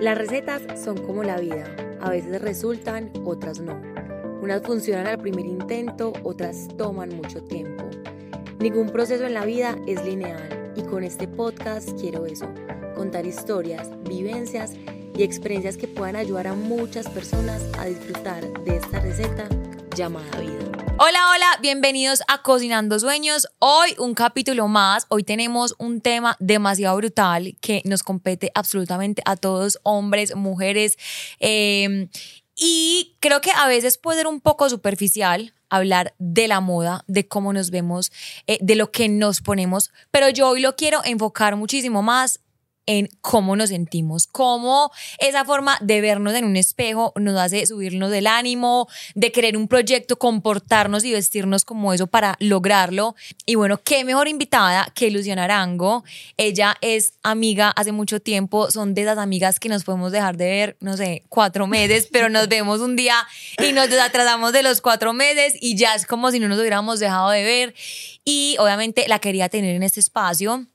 Las recetas son como la vida, a veces resultan, otras no. Unas funcionan al primer intento, otras toman mucho tiempo. Ningún proceso en la vida es lineal y con este podcast quiero eso, contar historias, vivencias y experiencias que puedan ayudar a muchas personas a disfrutar de esta receta llamada vida. Hola, hola, bienvenidos a Cocinando Sueños. Hoy un capítulo más. Hoy tenemos un tema demasiado brutal que nos compete absolutamente a todos, hombres, mujeres. Em, y creo que a veces puede ser un poco superficial hablar de la moda, de cómo nos vemos, eh, de lo que nos ponemos, pero yo hoy lo quiero enfocar muchísimo más en cómo nos sentimos, cómo esa forma de vernos en un espejo nos hace subirnos del ánimo, de querer un proyecto, comportarnos y vestirnos como eso para lograrlo. Y bueno, qué mejor invitada que Luciana Arango. Ella es amiga hace mucho tiempo, son de esas amigas que nos podemos dejar de ver, no sé, cuatro meses, pero nos vemos un día y nos desatrasamos de los cuatro meses y ya es como si no nos hubiéramos dejado de ver. Y obviamente la quería tener en este espacio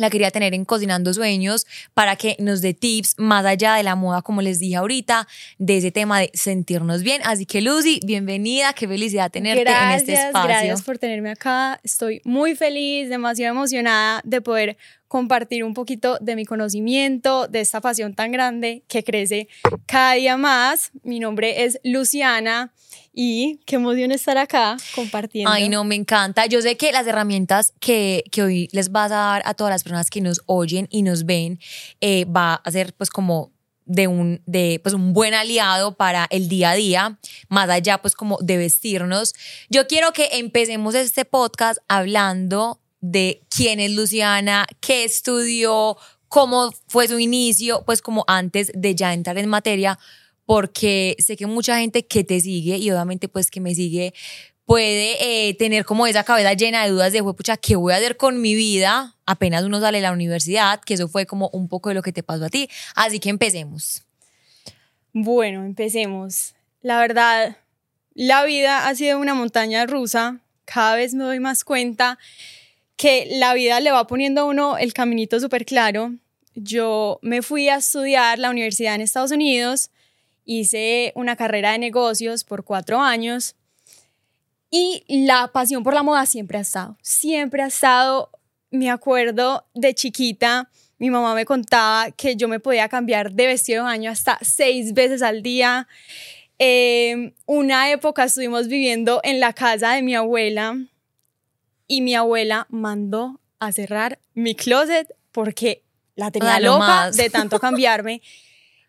la quería tener en Cocinando Sueños para que nos dé tips más allá de la moda, como les dije ahorita, de ese tema de sentirnos bien. Así que Lucy, bienvenida, qué felicidad tenerte en este espacio. Gracias por tenerme acá, estoy muy feliz, demasiado emocionada de poder compartir un poquito de mi conocimiento, de esta pasión tan grande que crece cada día más. Mi nombre es Luciana y qué emoción estar acá compartiendo. Ay, no, me encanta. Yo sé que las herramientas que, que hoy les vas a dar a todas las personas que nos oyen y nos ven eh, va a ser pues como de un, de, pues un buen aliado para el día a día, más allá pues como de vestirnos. Yo quiero que empecemos este podcast hablando de quién es Luciana, qué estudió, cómo fue su inicio, pues como antes de ya entrar en materia, porque sé que mucha gente que te sigue y obviamente pues que me sigue puede eh, tener como esa cabeza llena de dudas de, pucha, ¿qué voy a hacer con mi vida? Apenas uno sale de la universidad, que eso fue como un poco de lo que te pasó a ti. Así que empecemos. Bueno, empecemos. La verdad, la vida ha sido una montaña rusa. Cada vez me doy más cuenta que la vida le va poniendo a uno el caminito súper claro. Yo me fui a estudiar la universidad en Estados Unidos, hice una carrera de negocios por cuatro años y la pasión por la moda siempre ha estado, siempre ha estado, me acuerdo de chiquita, mi mamá me contaba que yo me podía cambiar de vestido de baño hasta seis veces al día. Eh, una época estuvimos viviendo en la casa de mi abuela y mi abuela mandó a cerrar mi closet porque la tenía loca de tanto cambiarme.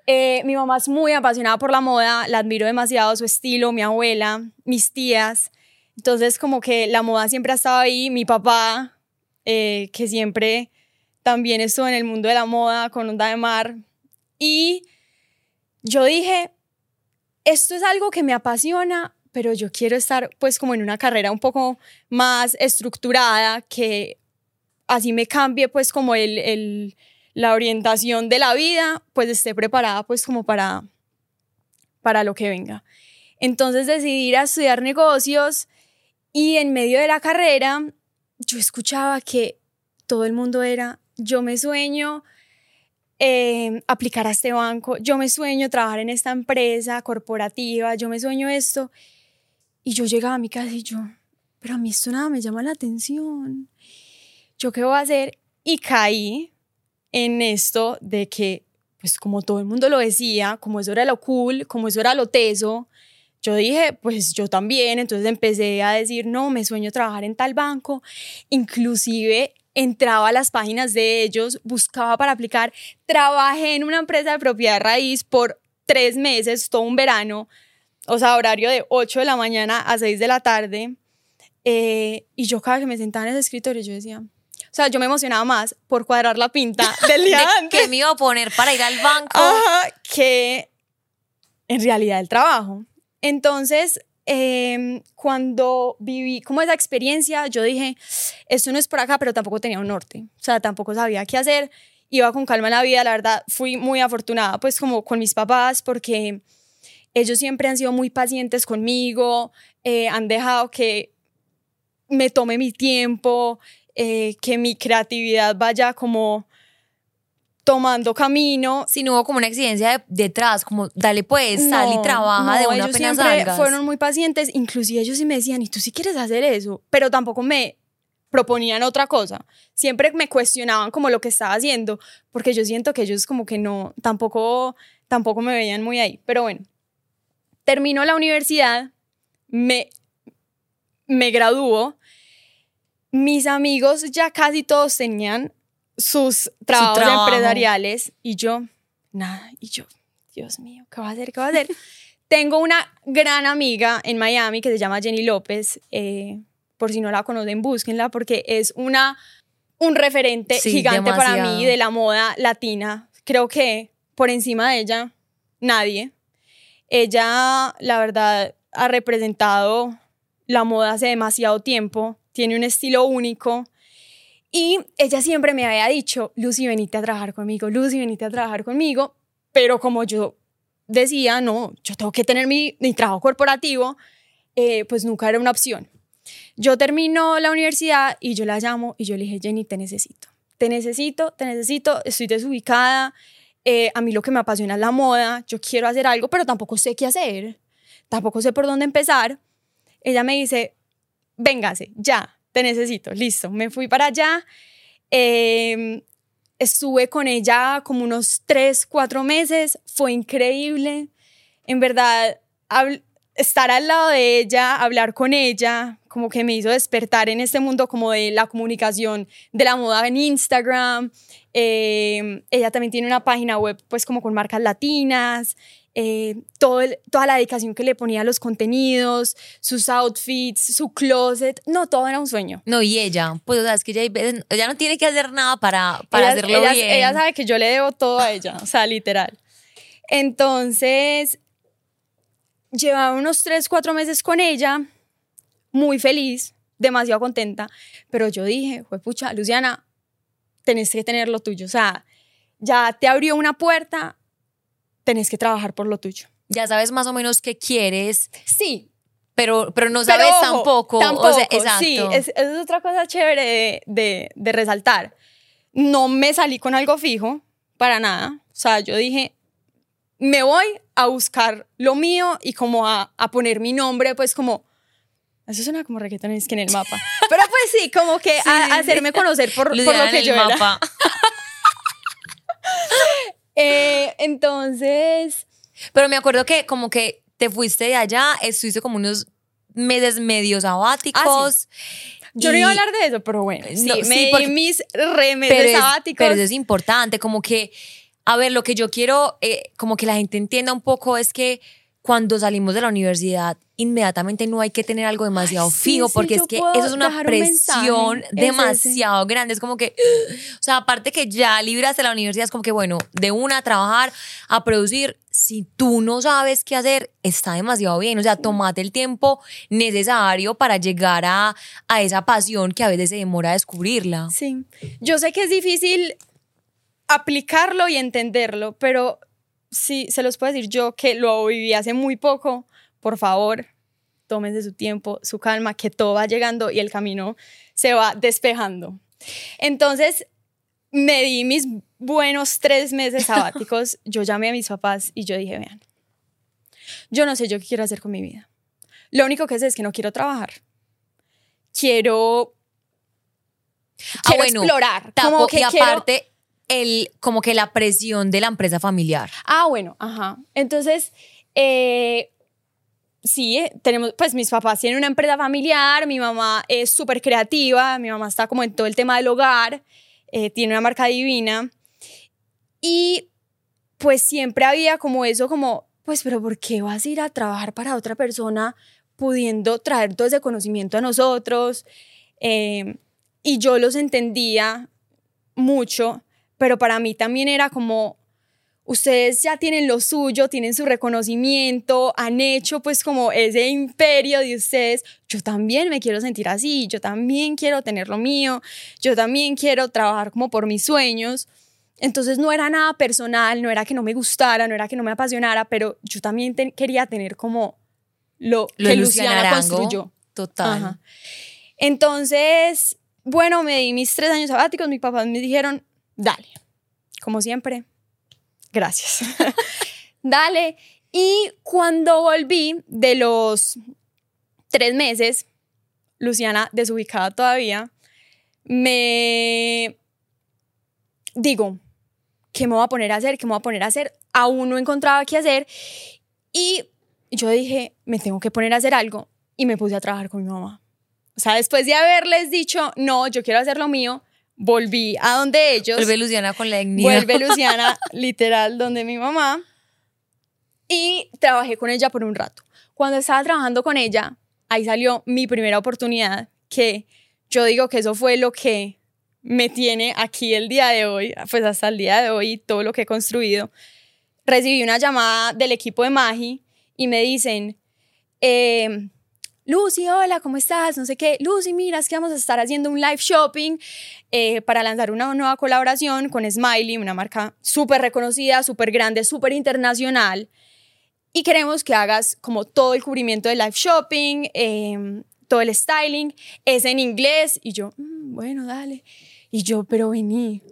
Eh, mi mamá es muy apasionada por la moda, la admiro demasiado su estilo, mi abuela, mis tías. Entonces como que la moda siempre ha estado ahí, mi papá, eh, que siempre también estuvo en el mundo de la moda con Onda de Mar. Y yo dije, esto es algo que me apasiona, pero yo quiero estar pues como en una carrera un poco más estructurada, que así me cambie pues como el, el, la orientación de la vida, pues esté preparada pues como para, para lo que venga. Entonces decidí ir a estudiar negocios y en medio de la carrera yo escuchaba que todo el mundo era, yo me sueño eh, aplicar a este banco, yo me sueño trabajar en esta empresa corporativa, yo me sueño esto. Y yo llegaba a mi casa y yo, pero a mí esto nada me llama la atención. ¿Yo qué voy a hacer? Y caí en esto de que, pues como todo el mundo lo decía, como eso era lo cool, como eso era lo teso, yo dije, pues yo también, entonces empecé a decir, no, me sueño trabajar en tal banco, inclusive entraba a las páginas de ellos, buscaba para aplicar, trabajé en una empresa de propiedad raíz por tres meses, todo un verano, o sea, horario de 8 de la mañana a 6 de la tarde. Eh, y yo cada que me sentaba en ese escritorio, yo decía, o sea, yo me emocionaba más por cuadrar la pinta del día antes. que me iba a poner para ir al banco. que en realidad el trabajo. Entonces, em, cuando viví como esa experiencia, yo dije, esto no es por acá, pero tampoco tenía un norte. O sea, tampoco sabía qué hacer. Iba con calma en la vida, la verdad, fui muy afortunada, pues como con mis papás, porque ellos siempre han sido muy pacientes conmigo, eh, han dejado que me tome mi tiempo, eh, que mi creatividad vaya como tomando camino. Si no hubo como una exigencia de- detrás, como dale pues, sal y No, trabaja de no, una ellos apenas siempre salgas. fueron muy pacientes, inclusive ellos sí me decían, ¿y tú sí quieres hacer eso? Pero tampoco me proponían otra cosa. Siempre me cuestionaban como lo que estaba haciendo, porque yo siento que ellos como que no, tampoco, tampoco me veían muy ahí. Pero bueno, termino la universidad, me, me graduó, mis amigos ya casi todos tenían sus trabajos trabajo. empresariales y yo, nada, y yo, Dios mío, ¿qué va a hacer? ¿Qué va a hacer? Tengo una gran amiga en Miami que se llama Jenny López. eh, por si no la conocen, búsquenla porque es una, un referente Sí, gigante para mí de la moda latina. Creo que por encima de ella, nadie. Ella, la verdad, ha representado la moda hace demasiado tiempo. Tiene un estilo único. Y ella siempre me había dicho, Lucy, venite a trabajar conmigo, Lucy, venite a trabajar conmigo. Pero como yo decía, no, yo tengo que tener mi, mi trabajo corporativo, eh, pues nunca era una opción. Yo termino la universidad y yo la llamo y yo le dije, Jenny, te necesito. Te necesito, te necesito, estoy desubicada. Eh, a mí lo que me apasiona es la moda, yo quiero hacer algo, pero tampoco sé qué hacer, tampoco sé por dónde empezar. Ella me dice, véngase, ya, te necesito, listo. Me fui para allá, eh, estuve con ella como unos tres, cuatro meses, fue increíble. En verdad, estar al lado de ella, hablar con ella, como que me hizo despertar en este mundo como de la comunicación de la moda en Instagram. Eh, ella también tiene una página web pues como con marcas latinas. eh, todo el- toda la dedicación que le ponía a los contenidos, sus outfits, su closet, no, todo era un sueño. No, y ella, pues o sea, es que ella, ella no tiene que hacer nada para, para ella, hacerlo ella- bien. ella sabe que yo le debo todo a ella, o sea, literal. Entonces, llevaba unos tres, cuatro meses con ella, muy feliz, demasiado contenta, pero yo dije, pucha, Luciana, tenés que tener lo tuyo, o sea, ya te abrió una puerta, tenés que trabajar por lo tuyo. Ya sabes más o menos qué quieres, Sí, pero, pero no pero sabes ojo, tampoco. Tampoco, o sea, exacto. sí, es, es otra cosa chévere de, de, de resaltar. No me salí con algo fijo, para nada. O sea, yo dije, me voy a buscar lo mío y como a, a poner mi nombre, pues como... Eso suena como reggaetón es que en el mapa. Pero pues sí, como que Sí, a, hacerme conocer por, lo en que el yo era. mapa. Eh, entonces, Pero me acuerdo que como que te fuiste de allá, estuviste como unos meses medio sabáticos. yo no iba a hablar de eso, pero bueno, sí, No, me sí, di mis remeses pero, es, sabáticos. pero eso es importante, como que, a ver, lo que yo quiero, eh, como que la gente entienda un poco es que cuando salimos de la universidad, inmediatamente no hay que tener algo demasiado Ay, fijo, sí, porque es que eso es una un presión es demasiado grande. Es como que, o sea, aparte que ya libraste la universidad, es como que, bueno, de una a trabajar, a producir, si tú no sabes qué hacer, está demasiado bien. O sea, tomate el tiempo necesario para llegar a, a esa pasión que a veces se demora a descubrirla. Sí, yo sé que es difícil aplicarlo y entenderlo, pero sí, se los puedo decir yo que lo viví hace muy poco, por favor, tómense su tiempo, su calma, que todo va llegando y el camino se va despejando. Entonces, me di mis buenos tres meses sabáticos, yo llamé a mis papás y yo dije, vean, yo no sé yo qué quiero hacer con mi vida. Lo único que sé es que no quiero trabajar. Quiero Ah, quiero bueno, explorar. Tapo, como que y quiero- aparte, el, como que la presión de la empresa familiar. Ah, bueno, ajá. Entonces, eh, sí, eh, tenemos, pues mis papás tienen una empresa familiar, mi mamá es súper creativa, mi mamá está como en todo el tema del hogar, eh, tiene una marca divina. Y pues siempre había como eso, como, pues, pero ¿por qué vas a ir a trabajar para otra persona pudiendo traer todo ese conocimiento a nosotros? Y yo los entendía mucho, pero para mí también era como, ustedes ya tienen lo suyo, tienen su reconocimiento, han hecho pues como ese imperio de ustedes, yo también me quiero sentir así, yo también quiero tener lo mío, yo también quiero trabajar como por mis sueños. Entonces no era nada personal, no era que no me gustara, no era que no me apasionara, pero yo también te- quería tener como lo, Lo que Luciana Luciana Arango. construyó. Total. Ajá. Entonces, bueno, me di mis tres años sabáticos, mis papás me dijeron, dale, como siempre, gracias. Dale. Y cuando volví de los tres meses, Luciana desubicada todavía, me digo, ¿qué me voy a poner a hacer? ¿Qué me voy a poner a hacer? Aún no encontraba qué hacer. Y yo dije, me tengo que poner a hacer algo. Y me puse a trabajar con mi mamá. O sea, después de haberles dicho, no, yo quiero hacer lo mío, volví a donde ellos. Vuelve Luciana con la dignidad. Vuelve Luciana, literal, donde mi mamá. Y trabajé con ella por un rato. Cuando estaba trabajando con ella, ahí salió mi primera oportunidad, que yo digo que eso fue lo que me tiene aquí el día de hoy, pues hasta el día de hoy, todo lo que he construido. Recibí una llamada del equipo de Magi y me dicen, eh, Lucy, hola, ¿cómo estás? No sé qué. Lucy, mira, es que vamos a estar haciendo un live shopping eh, para lanzar una nueva colaboración con Smiley, una marca súper reconocida, súper grande, súper internacional. Y queremos que hagas como todo el cubrimiento de live shopping, em, todo el styling. Es en inglés. Y yo, mm, bueno, dale. Y yo, pero vení.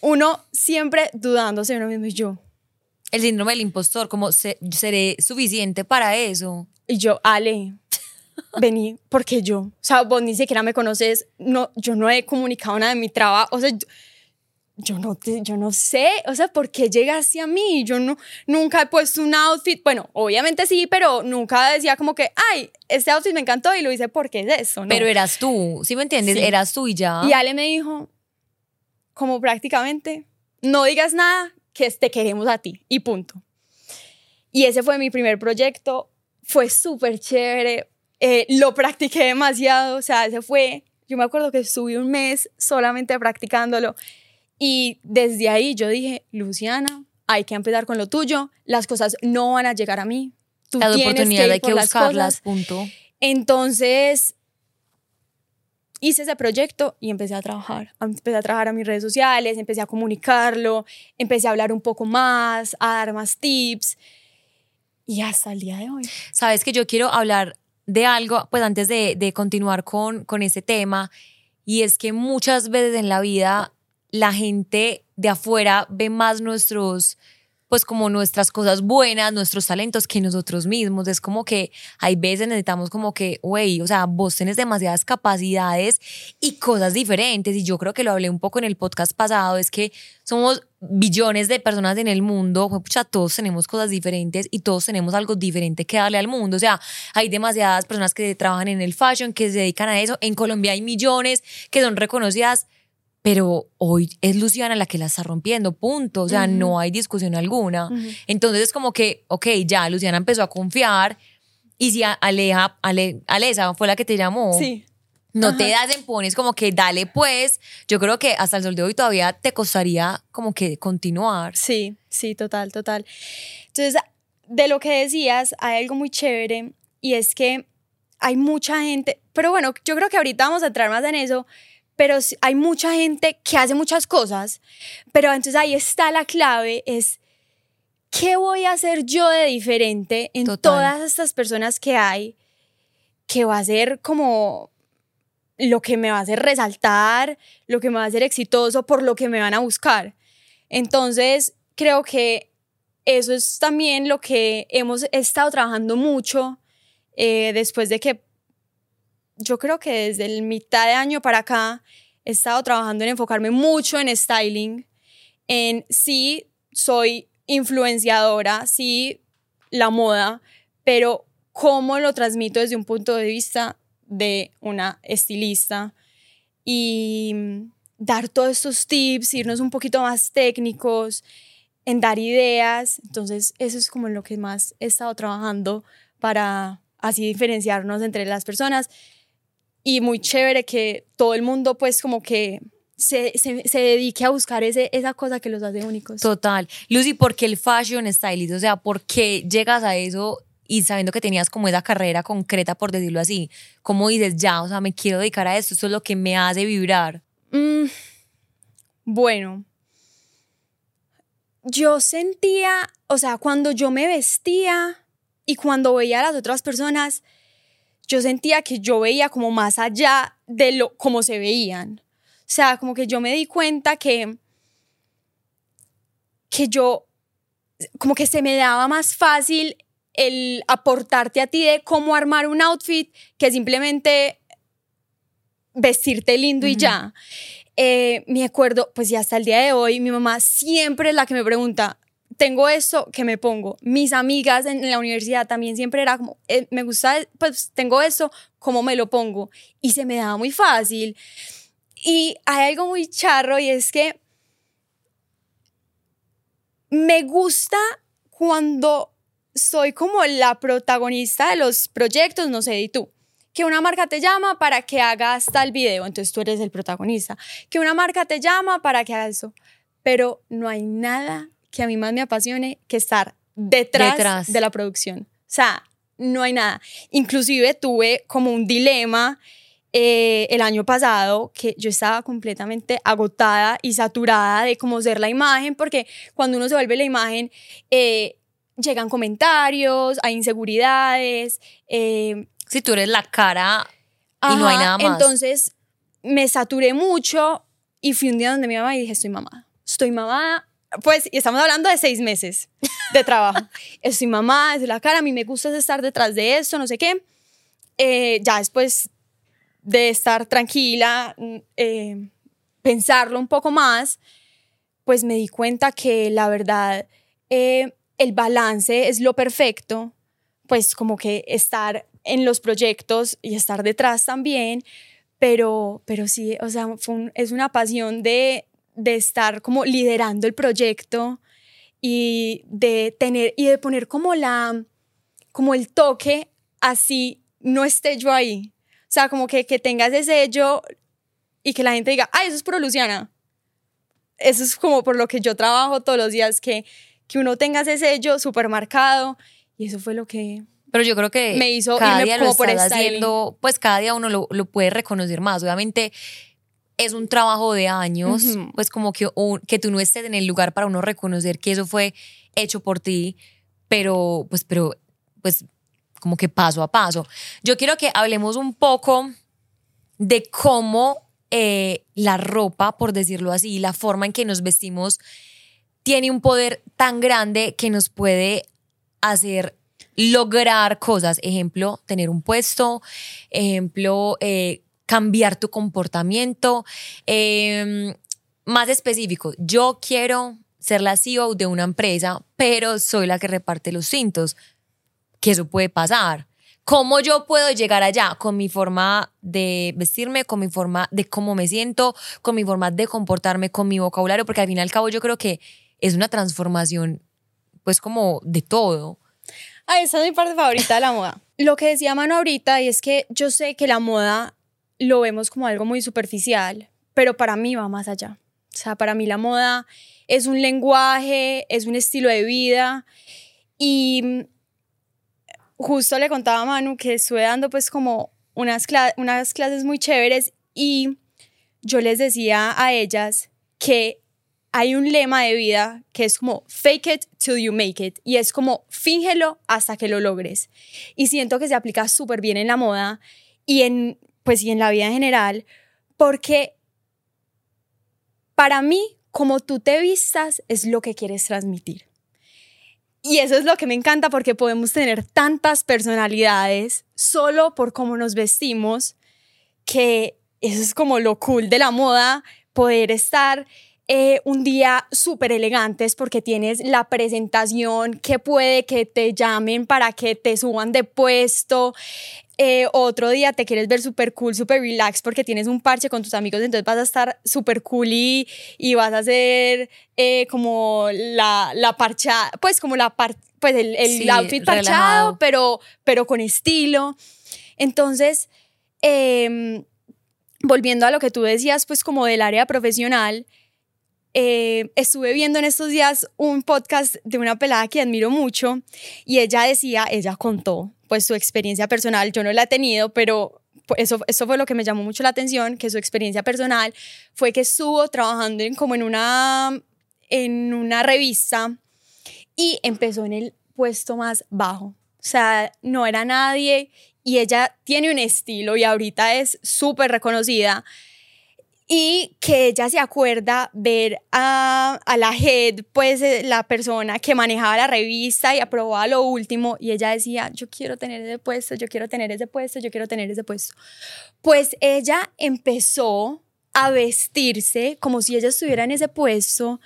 Uno siempre dudándose de uno mismo y yo. El síndrome del impostor, como seré suficiente para eso. Y yo, Ale, vení, porque yo, o sea, vos ni siquiera me conoces, no, yo no he comunicado nada de mi trabajo, o sea, yo, no, te, yo no sé, o sea, ¿por qué llegaste a mí? Yo no, nunca he puesto un outfit, bueno, obviamente sí, pero nunca decía como que, ay, este outfit me encantó y lo hice porque es eso, ¿no? Pero eras tú, ¿sí me entiendes? Eras tú y ya. Y Ale me dijo, como prácticamente, no digas nada, que te queremos a ti, y punto. Y ese fue mi primer proyecto, fue súper chévere, eh, lo practiqué demasiado, o sea, ese fue, yo me acuerdo que estuve un mes solamente practicándolo y desde ahí yo dije, Luciana, hay que empezar con lo tuyo, las cosas no van a llegar a mí. Tú la tienes oportunidad que hay que buscarlas, punto. Entonces, hice ese proyecto y empecé a trabajar. Empecé a trabajar a mis redes sociales, empecé a comunicarlo, empecé a hablar un poco más, a dar más tips y hasta el día de hoy. Sabes que yo quiero hablar de algo, pues antes de, de continuar con, con ese tema, y es que muchas veces en la vida la gente de afuera ve más nuestros pues como nuestras cosas buenas, nuestros talentos que nosotros mismos. Es como que hay veces necesitamos como que, güey, o sea, vos tenés demasiadas capacidades y cosas diferentes. Y yo creo que lo hablé un poco en el podcast pasado, es que somos billones de personas en el mundo, pucha, todos tenemos cosas diferentes y todos tenemos algo diferente que darle al mundo. O sea, hay demasiadas personas que trabajan en el fashion, que se dedican a eso. En Colombia hay millones que son reconocidas pero hoy es Luciana la que la está rompiendo, punto. O sea, no hay discusión alguna. Entonces es como que, ok, ya, Luciana empezó a confiar y si Aleja, Ale, Alesa fue la que te llamó. Sí. No te das en pones como que dale pues. Yo creo que hasta el sol de hoy todavía te costaría como que continuar. Sí, sí, total, total. Entonces, de lo que decías, hay algo muy chévere y es que hay mucha gente, pero bueno, yo creo que ahorita vamos a entrar más en eso, pero hay mucha gente que hace muchas cosas, pero entonces ahí está la clave, es qué voy a hacer yo de diferente en todas estas personas que hay, que va a ser como lo que me va a hacer resaltar, lo que me va a hacer exitoso, por lo que me van a buscar. Entonces, creo que eso es también lo que hemos estado trabajando mucho eh, después de que yo creo que desde el mitad de año para acá he estado trabajando en enfocarme mucho en styling, en sí soy influenciadora, sí la moda, pero cómo lo transmito desde un punto de vista de una estilista y dar todos estos tips, irnos un poquito más técnicos, en dar ideas. Entonces, eso es como lo que más he estado trabajando para así diferenciarnos entre las personas y muy chévere que todo el mundo pues como que se, se, dedique a buscar ese, esa cosa que los hace únicos. Total. Lucy, ¿por qué el fashion stylist? O sea, ¿por qué llegas a eso y sabiendo que tenías como esa carrera concreta, por decirlo así? ¿Cómo dices, ya, o sea, me quiero dedicar a esto, eso es lo que me hace vibrar? Mm, bueno, yo sentía, o sea, cuando yo me vestía y cuando veía a las otras personas, yo sentía que yo veía como más allá de lo como se veían. O sea, como que yo me di cuenta que que yo, como que se me daba más fácil el aportarte a ti de cómo armar un outfit que simplemente vestirte lindo y ya. Eh, me acuerdo, pues ya hasta el día de hoy, mi mamá siempre es la que me pregunta, tengo esto que me pongo. Mis amigas en la universidad también siempre era como, eh, me gusta, pues tengo eso, ¿cómo me lo pongo? Y se me daba muy fácil. Y hay algo muy charro y es que me gusta cuando soy como la protagonista de los proyectos, no sé, y tú. Que una marca te llama para que hagas tal video, entonces tú eres el protagonista. Que una marca te llama para que hagas eso. Pero no hay nada que a mí más me apasione que estar detrás, de la producción. O sea, no hay nada. Inclusive tuve como un dilema eh, el año pasado que yo estaba completamente agotada y saturada de cómo ser la imagen, porque cuando uno se vuelve la imagen, eh, llegan comentarios, hay inseguridades. Eh, si tú eres la cara y no hay nada más. Entonces me saturé mucho y fui un día donde mi mamá y dije, estoy mamada. Estoy mamada pues, y estamos hablando de seis meses de trabajo. Estoy mamá, es la cara, a mí me gusta estar detrás de esto, no sé qué. Eh, ya después de estar tranquila, mm, eh, pensarlo un poco más, pues me di cuenta que la verdad, eh, el balance es lo perfecto, pues como que estar en los proyectos y estar detrás también, pero, pero sí, o sea, es una pasión de, de estar como liderando el proyecto y de tener y de poner como la como el toque así no esté yo ahí. O sea, como que, que tengas ese sello y que la gente diga, ay, eso es por Luciana. Eso es como por lo que yo trabajo todos los días, que, que uno tenga ese sello súper marcado. Y eso fue lo que pero yo creo que me hizo cada día lo por haciendo, pues cada día uno lo, lo, puede reconocer más. Obviamente es un trabajo de años, pues como que, que tú no estés en el lugar para uno reconocer que eso fue hecho por ti, pero pues, pero, pues como que paso a paso. Yo quiero que hablemos un poco de cómo eh, la ropa, por decirlo así, la forma en que nos vestimos, tiene un poder tan grande que nos puede hacer lograr cosas. Ejemplo, tener un puesto, ejemplo, eh, cambiar tu comportamiento. Em, más específico, yo quiero ser la CEO de una empresa, pero soy la que reparte los cintos. Que eso puede pasar. ¿Cómo yo puedo llegar allá? Con mi forma de vestirme, con mi forma de cómo me siento, con mi forma de comportarme, con mi vocabulario, porque al fin y al cabo yo creo que es una transformación, pues como de todo. Ah, esa es mi parte favorita de la moda. Lo que decía Mano ahorita, y es que yo sé que la moda lo vemos como algo muy superficial, pero para mí va más allá. O sea, para mí la moda es un lenguaje, es un estilo de vida y justo le contaba a Manu que estuve dando pues como unas, unas clases muy chéveres y yo les decía a ellas que hay un lema de vida que es como fake it till you make it y es como fíngelo hasta que lo logres. Y siento que se aplica súper bien en la moda y en pues y en la vida en general, porque para mí, como tú te vistas, es lo que quieres transmitir. Y eso es lo que me encanta porque podemos tener tantas personalidades solo por cómo nos vestimos, que eso es como lo cool de la moda, poder estar eh, un día súper elegantes porque tienes la presentación que puede que te llamen para que te suban de puesto, eh, otro día te quieres ver súper cool, súper relax porque tienes un parche con tus amigos, entonces vas a estar súper cool y, vas a hacer eh, como la, la parcha, pues como la par, pues el, el outfit parchado, pero, pero con estilo. Entonces, em, volviendo a lo que tú decías, pues como del área profesional, eh, estuve viendo en estos días un podcast de una pelada que admiro mucho y ella decía, ella contó pues su experiencia personal, yo no la he tenido, pero eso, eso fue lo que me llamó mucho la atención, que su experiencia personal fue que estuvo trabajando como en una, en una revista y empezó en el puesto más bajo. O sea, no era nadie y ella tiene un estilo y ahorita es súper reconocida y que ella se acuerda ver a, a, la head, pues eh, la persona que manejaba la revista y aprobaba lo último, y ella decía, yo quiero tener ese puesto, yo quiero tener ese puesto, yo quiero tener ese puesto. Pues ella empezó a vestirse como si ella estuviera en ese puesto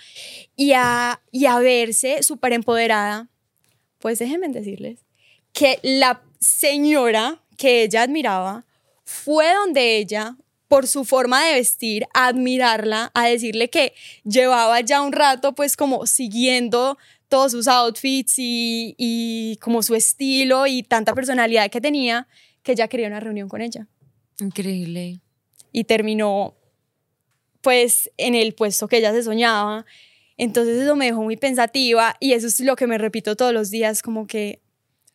y a, y a verse súper empoderada. Pues déjenme decirles que la señora que ella admiraba fue donde ella por su forma de vestir, a admirarla, a decirle que llevaba ya un rato pues como siguiendo todos sus outfits y, y como su estilo y tanta personalidad que tenía, que ella quería una reunión con ella. Increíble. Y terminó pues en el puesto que ella se soñaba. Entonces eso me dejó muy pensativa y eso es lo que me repito todos los días, como que,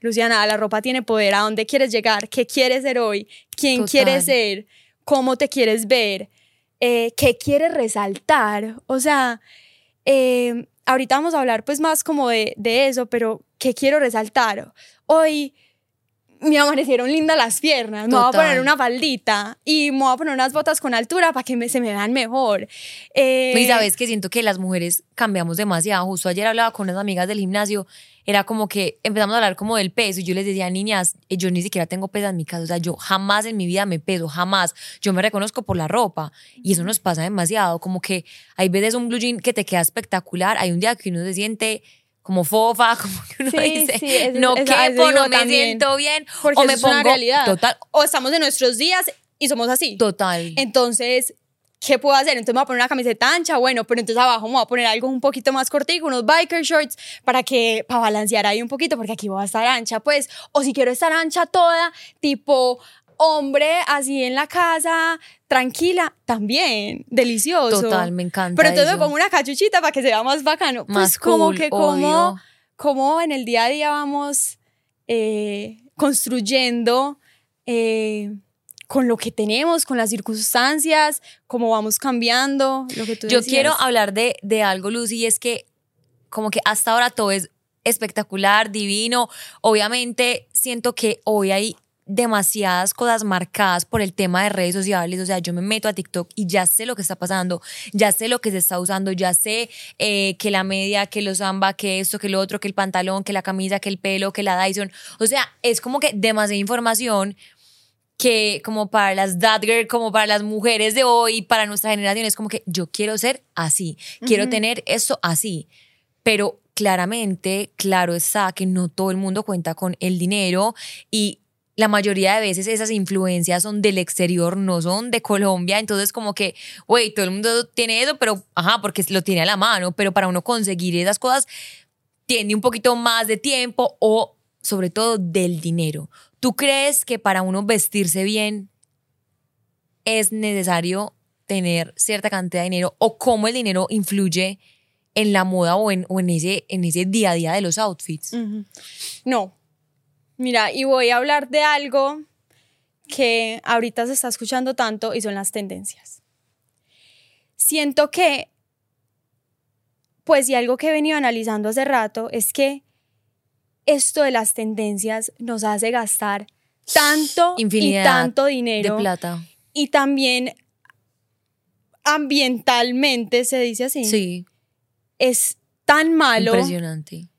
Luciana, la ropa tiene poder, ¿a dónde quieres llegar? ¿Qué quieres ser hoy? ¿Quién quieres ser? Cómo te quieres ver, eh, qué quieres resaltar. O sea, eh, ahorita vamos a hablar pues más como de, de eso, pero ¿qué quiero resaltar? Hoy me amanecieron lindas las piernas, me voy a poner una faldita y me voy a poner unas botas con altura para que me, se me vean mejor. Eh, y sabes que siento que las mujeres cambiamos demasiado. Justo ayer hablaba con unas amigas del gimnasio, era como que empezamos a hablar como del peso y yo les decía, niñas, eh, yo ni siquiera tengo peso en mi casa, o sea, yo jamás en mi vida me peso, jamás. Yo me reconozco por la ropa y eso nos pasa demasiado, como que hay veces un blue jean que te queda espectacular, hay un día que uno se siente como fofa, como que uno dice, no quepo, no me siento bien, Porque o me pongo, una realidad. Total. O estamos en nuestros días y somos así. Total. Entonces, ¿qué puedo hacer? Entonces me voy a poner una camiseta ancha, bueno, pero entonces abajo me voy a poner algo un poquito más cortico, unos biker shorts, para que, para balancear ahí un poquito, porque aquí voy a estar ancha, pues, o si quiero estar ancha toda, tipo hombre así en la casa, tranquila, también, delicioso. Total, me encanta. Pero entonces me pongo una cachuchita para que se vea más bacano. Pues más como que como, como en el día a día vamos eh, construyendo eh, con lo que tenemos, con las circunstancias, cómo vamos cambiando, lo que tú Yo quiero hablar de, de algo, Lucy, y es que como que hasta ahora todo es espectacular, divino. Obviamente siento que hoy hay demasiadas cosas marcadas por el tema de redes sociales, o sea, yo me meto a TikTok y ya sé lo que está pasando, ya sé lo que se está usando, ya sé eh, que la media, que los amba, que esto, que lo otro, que el pantalón, que la camisa, que el pelo, que la Dyson, o sea, es como que demasiada información que como para las girl, como para las mujeres de hoy, para nuestra generación, es como que yo quiero ser así, quiero tener esto así, pero claramente, claro está que no todo el mundo cuenta con el dinero y la mayoría de veces esas influencias son del exterior, no son de Colombia. Entonces, como que, güey, todo el mundo tiene eso, pero, ajá, porque lo tiene a la mano, pero para uno conseguir esas cosas tiene un poquito más de tiempo o, sobre todo, del dinero. ¿Tú crees que para uno vestirse bien es necesario tener cierta cantidad de dinero o cómo el dinero influye en la moda o en, ese, en ese día a día de los outfits? No, Mira, y voy a hablar de algo que ahorita se está escuchando tanto y son las tendencias. Siento que, pues, y algo que he venido analizando hace rato es que esto de las tendencias nos hace gastar tanto y tanto dinero. De plata. Y también ambientalmente se dice así. Sí. Es tan malo. Impresionante.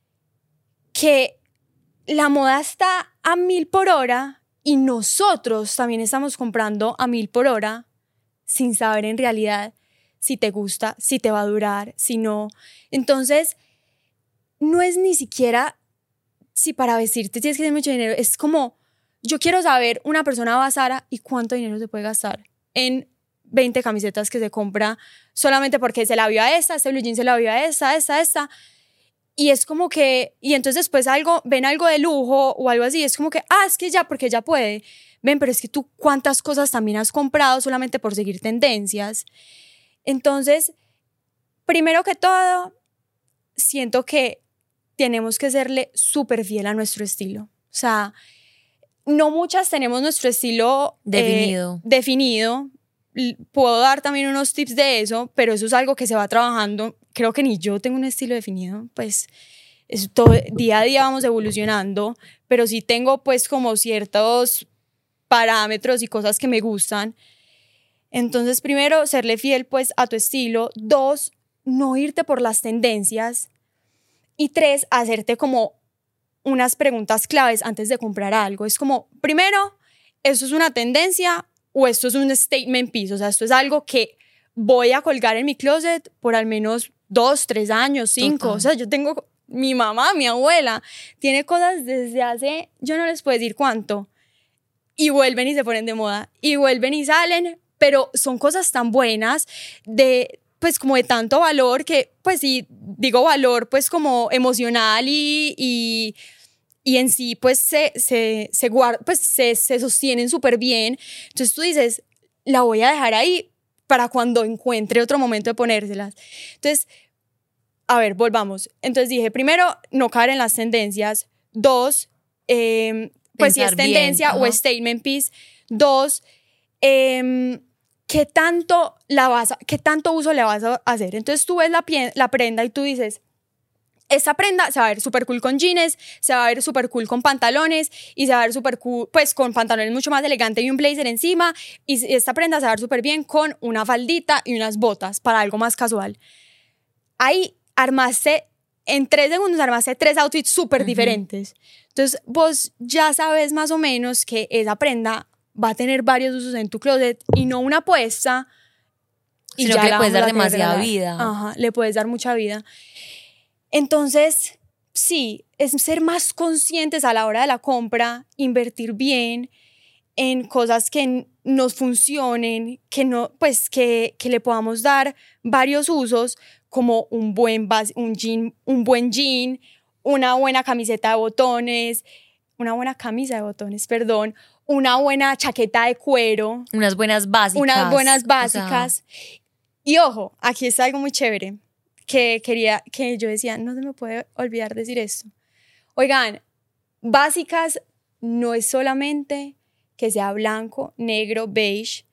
Que la moda está a mil por hora y nosotros también estamos comprando a mil por hora sin saber en realidad si te gusta, si te va a durar, si no. Entonces, no es ni siquiera si para vestirte tienes que tener mucho dinero, es como, yo quiero saber una persona va a Sara y cuánto dinero se puede gastar en 20 camisetas que se compra solamente porque se la vio a esta, este blue jean se la vio a esta, esta, esta. Y es como que, y entonces después algo, ven algo de lujo o algo así, es como que, ah, es que ya, porque ya puede. Ven, pero es que tú cuántas cosas también has comprado solamente por seguir tendencias. Entonces, primero que todo, siento que tenemos que serle súper fiel a nuestro estilo. O sea, no muchas tenemos nuestro estilo eh, definido. definido. Puedo dar también unos tips de eso, pero eso es algo que se va trabajando creo que ni yo tengo un estilo definido, pues es todo, día a día vamos evolucionando, pero sí tengo pues como ciertos parámetros y cosas que me gustan. Entonces, primero, serle fiel pues a tu estilo. Dos, no irte por las tendencias. Y tres, hacerte como unas preguntas claves antes de comprar algo. Es como, primero, ¿esto es una tendencia o esto es un statement piece? O sea, esto es algo que voy a colgar en mi closet por al menos dos, tres años, cinco. O sea, yo tengo mi mamá, mi abuela, tiene cosas desde hace, yo no les puedo decir cuánto. Y vuelven y se ponen de moda. Y vuelven y salen, pero son cosas tan buenas de pues como de tanto valor que pues sí digo valor pues como emocional y, y, y en sí pues se, se, se, pues se, se sostienen súper bien. Entonces tú dices, la voy a dejar ahí para cuando encuentre otro momento de ponérselas. Entonces, a ver, volvamos. Entonces dije, primero, no caer en las tendencias. Dos, eh, pues si es tendencia o statement piece. Dos, eh, ¿qué tanto, la vas ¿qué tanto uso le vas a hacer? Entonces tú ves la, la prenda y tú dices, esta prenda se va a ver súper cool con jeans, se va a ver súper cool con pantalones y se va a ver súper cool, pues con pantalones mucho más elegantes y un blazer encima. Y esta prenda se va a ver súper bien con una faldita y unas botas para algo más casual. Ahí armaste, en tres segundos armaste tres outfits súper diferentes. Entonces vos ya sabes más o menos que esa prenda va a tener varios usos en tu closet y no una apuesta. Y Sino ya que le puedes dar demasiada vida. Ajá, le puedes dar mucha vida. Entonces, sí, es ser más conscientes a la hora de la compra, invertir bien en cosas que nos funcionen, que no, pues que, que le podamos dar varios usos, como un buen, un, jean, un buen jean, una buena camiseta de botones, una buena camisa de botones, perdón, una buena chaqueta de cuero. Unas buenas básicas. Unas buenas básicas. Y ojo, aquí está algo muy chévere que quería, que yo decía, no se me puede olvidar decir esto. Oigan, básicas no es solamente que sea blanco, negro, beige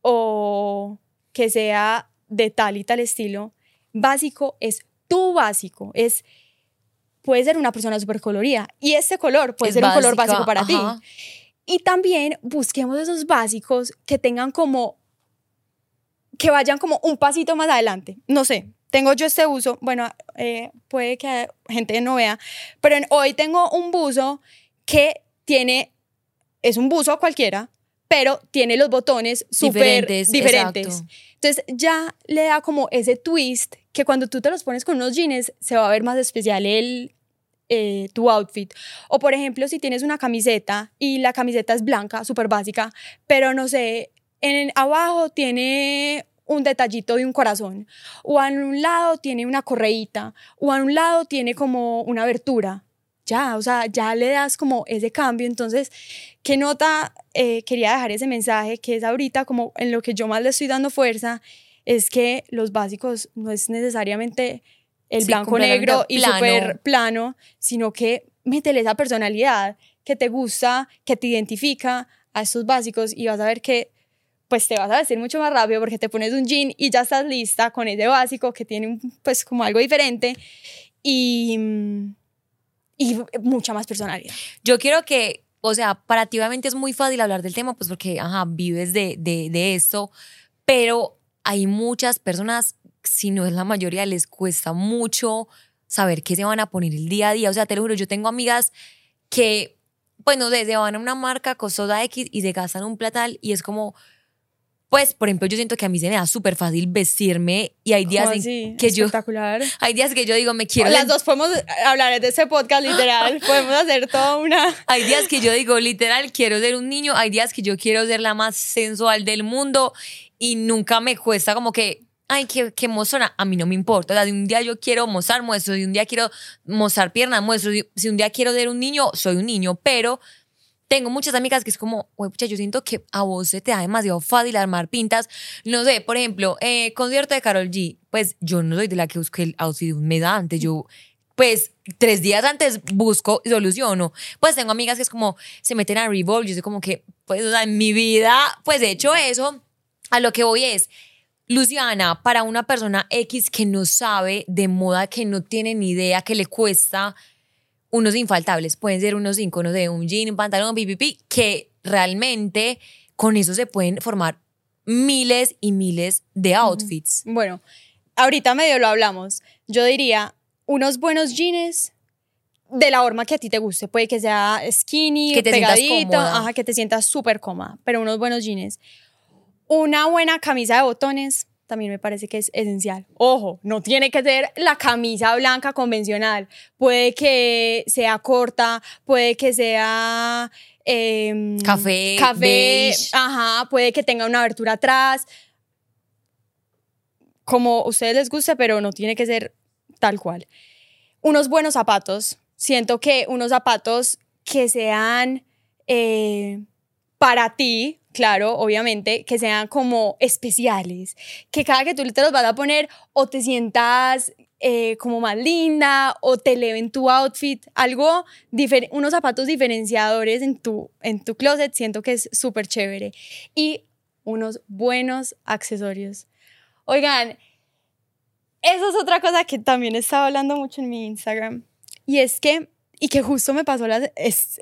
o que sea de tal y tal estilo. Básico es tu básico, es puede ser una persona súper colorida y este color puede ser un color básico para ti. Y también busquemos esos básicos que tengan como, que vayan como un pasito más adelante. No sé, tengo yo este buzo, bueno, eh, puede que gente no vea, pero hoy tengo un buzo que tiene, es un buzo cualquiera, pero tiene los botones súper diferentes. Entonces ya le da como ese twist que cuando tú te los pones con unos jeans se va a ver más especial el, eh, tu outfit. O por ejemplo, si tienes una camiseta y la camiseta es blanca, súper básica, pero no sé, en abajo tiene un detallito de un corazón, o a un lado tiene una correíta, o a un lado tiene como una abertura. Ya, o sea, ya le das como ese cambio. Entonces, ¿qué nota eh, quería dejar ese mensaje? Que es ahorita como en lo que yo más le estoy dando fuerza, es que los básicos no es necesariamente el blanco negro y súper plano, sino que métele esa personalidad que te gusta, que te identifica a estos básicos y vas a ver que pues te vas a vestir mucho más rápido porque te pones un jean y ya estás lista con ese básico que tiene pues como algo diferente y, y mucha más personalidad. Yo quiero que, o sea, para ti obviamente es muy fácil hablar del tema pues porque, ajá, vives de, de, de esto, pero hay muchas personas si no es la mayoría, les cuesta mucho saber qué se van a poner el día a día. O sea, te lo juro, yo tengo amigas que, pues no sé, se van a una marca costosa X y se gastan un platal y es como, pues, por ejemplo, yo siento que a mí se me da súper fácil vestirme y hay días que yo... Hay días que yo digo, me quiero... Las dos podemos hablar de ese podcast, literal. podemos hacer toda una... Hay días que yo digo, literal, quiero ser un niño. Hay días que yo quiero ser la más sensual del mundo y nunca me cuesta como que ay, que, que mostrar, a mí no me importa. O sea, de un día yo quiero mostrar, muestro, de un día quiero mostrar piernas, muestro, si un día quiero ser un niño, soy un niño, pero tengo muchas amigas que es como, güey, pucha, yo siento que a vos se te da demasiado fácil armar pintas. No sé, por ejemplo, eh, concierto de Carol G, pues yo no soy de la que busque el outfit un mes antes, yo pues tres días antes busco y soluciono. Pues tengo amigas que es como, se meten a Revolve, yo sé como que, pues, o sea, en mi vida, pues he hecho eso. A lo que voy es, Luciana, para una persona X que no sabe de moda, que no tiene ni idea, que le cuesta unos infaltables, pueden ser unos iconos de un jean, un pantalón, pipipi, que realmente con eso se pueden formar miles y miles de outfits. Bueno, ahorita medio lo hablamos. Yo diría unos buenos jeans de la forma que a ti te guste. Puede que sea skinny, Que te pegadito, ajá, que te sientas súper cómoda, pero unos buenos jeans. Una buena camisa de botones también me parece que es esencial. Ojo, no tiene que ser la camisa blanca convencional. Puede que sea corta, puede que sea em, Café, café, beige. ajá, puede que tenga una abertura atrás. Como a ustedes les guste, pero no tiene que ser tal cual. Unos buenos zapatos. Siento que unos zapatos que sean eh, para ti, claro, obviamente, que sean como especiales, que cada que tú te los vas a poner o te sientas eh, como más linda o te eleven tu outfit, algo, unos zapatos diferenciadores en tu, en tu closet, siento que es súper chévere. Y unos buenos accesorios. Oigan, eso es otra cosa que también estaba hablando mucho en mi Instagram. Y es que, y que justo me pasó la, es,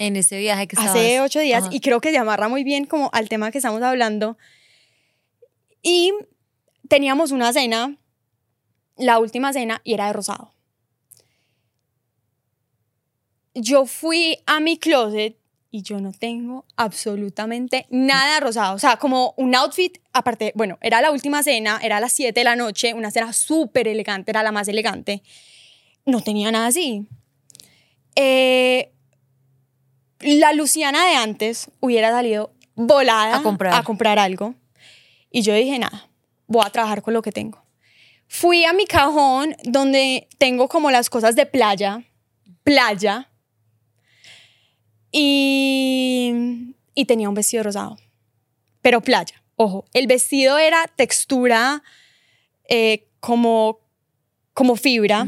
En ese viaje que hace estabas- ocho días Ajá. y creo que se amarra muy bien como al tema que estamos hablando. Y teníamos una cena, la última cena, y era de rosado. Yo fui a mi closet y yo no tengo absolutamente nada rosado. O sea, como un outfit, aparte, bueno, era la última cena, era a las 7 de la noche, una cena súper elegante, era la más elegante. No tenía nada así. Eh, la Luciana de antes hubiera salido volada A comprar. algo. Y yo dije, nada, voy a trabajar con lo que tengo. Fui a mi cajón donde tengo como las cosas de playa, playa, y, y tenía un vestido rosado, pero playa. Ojo, el vestido era textura eh, como, como fibra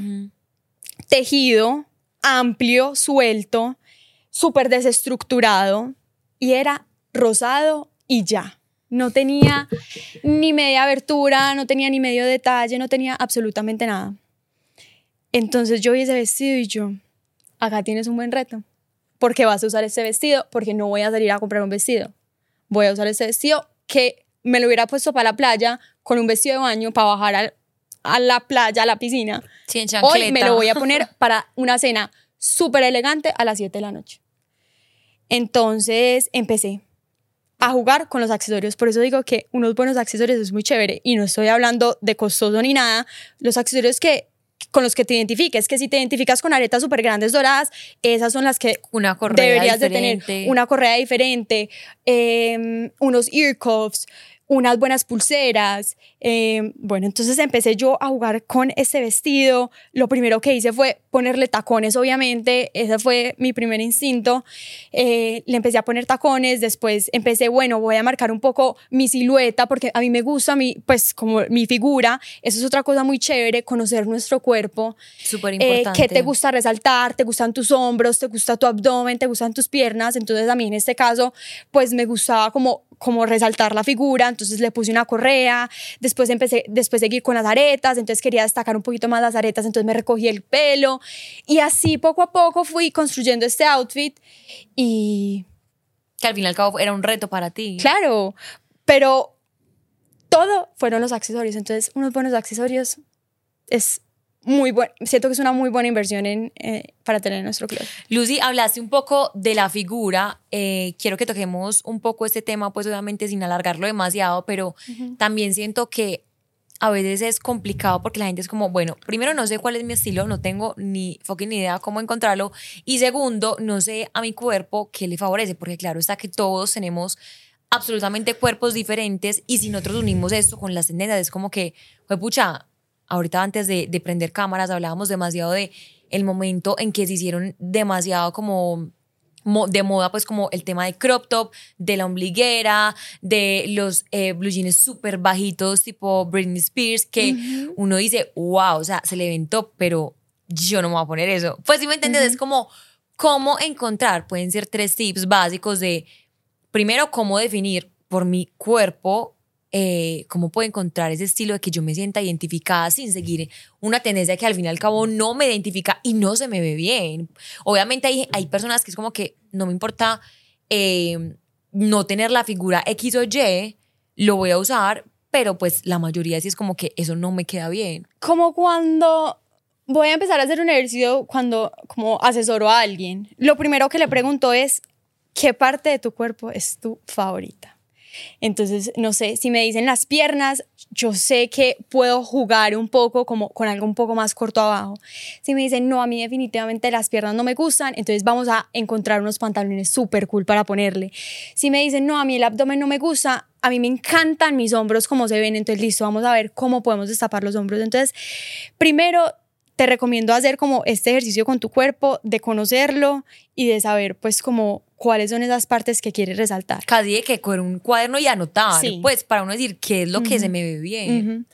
tejido, amplio, suelto, súper desestructurado y era rosado y ya. No tenía ni media abertura, no tenía ni medio detalle, no tenía absolutamente nada. Entonces yo vi ese vestido y yo, acá tienes un buen reto. ¿Por qué vas a usar este vestido? Porque no voy a salir a comprar un vestido. Voy a usar este vestido que me lo hubiera puesto para la playa con un vestido de baño para bajar al- a la playa, a la piscina. Sí, Hoy me lo voy a poner para una cena súper elegante a las 7 de la noche. Entonces empecé a jugar con los accesorios. Por eso digo que unos buenos accesorios es muy chévere. Y no estoy hablando de costoso ni nada. Los accesorios que con los que te identifiques, que si te identificas con aretas súper grandes doradas, esas son las que Una correa deberías diferente. de tener una correa diferente, eh, unos ear cuffs, unas buenas pulseras. eh, bueno, entonces empecé yo a jugar con ese vestido. Lo primero que hice fue ponerle tacones, obviamente. Ese fue mi primer instinto. Eh, le empecé a poner tacones. Después empecé, bueno, voy a marcar un poco mi silueta porque a mí me gusta mi, pues como mi figura. Eso es otra cosa muy chévere, conocer nuestro cuerpo. Súper Eh, importante. ¿Qué te gusta resaltar? ¿Te gustan tus hombros? ¿Te gusta tu abdomen? ¿Te gustan tus piernas? Entonces a mí en este caso, pues me gustaba como, como resaltar la figura, entonces le puse una correa, después empecé, después seguir con las aretas, entonces quería destacar un poquito más las aretas, entonces me recogí el pelo y así poco a poco fui construyendo este outfit y Que al fin y al cabo era un reto para ti. claro, pero todo fueron los accesorios, entonces unos buenos accesorios es muy bueno, siento que es una muy buena inversión en, eh, para tener en nuestro club. Lucy, hablaste un poco de la figura. eh, quiero que toquemos un poco este tema, pues obviamente sin alargarlo demasiado, pero también siento que a veces es complicado porque la gente es como, bueno, primero no sé cuál es mi estilo, no tengo ni fucking idea cómo encontrarlo. Y segundo, no sé a mi cuerpo qué le favorece, porque claro está que todos tenemos absolutamente cuerpos diferentes y si nosotros unimos esto con las tendencias, es como que, fue pucha, ahorita antes de, de prender cámaras hablábamos demasiado de el momento en que se hicieron demasiado como mo- de moda, pues como el tema de crop top, de la ombliguera, de los eh, blue jeans súper bajitos, tipo Britney Spears, que uno dice, wow, o sea, se le inventó, pero yo no me voy a poner eso. Pues si me entiendes, es como cómo encontrar, pueden ser tres tips básicos de, primero, cómo definir por mi cuerpo, eh, cómo puedo encontrar ese estilo de que yo me sienta identificada sin seguir una tendencia que al fin y al cabo no me identifica y no se me ve bien. Obviamente hay, hay personas que es como que no me importa eh, no tener la figura X o Y, lo voy a usar, pero pues la mayoría sí es como que eso no me queda bien. Como cuando voy a empezar a hacer un ejercicio cuando como asesoro a alguien, lo primero que le pregunto es, ¿qué parte de tu cuerpo es tu favorita? Entonces, no sé, si me dicen las piernas, yo sé que puedo jugar un poco como con algo un poco más corto abajo. Si me dicen, no, a mí definitivamente las piernas no me gustan, entonces vamos a encontrar unos pantalones súper cool para ponerle. Si me dicen, no, a mí el abdomen no me gusta, a mí me encantan mis hombros como se ven, entonces listo, vamos a ver cómo podemos destapar los hombros. Entonces, primero te recomiendo hacer como este ejercicio con tu cuerpo, de conocerlo y de saber pues como cuáles son esas partes que quieres resaltar. Casi de que con un cuaderno y anotar, pues para uno decir qué es lo que se me ve bien.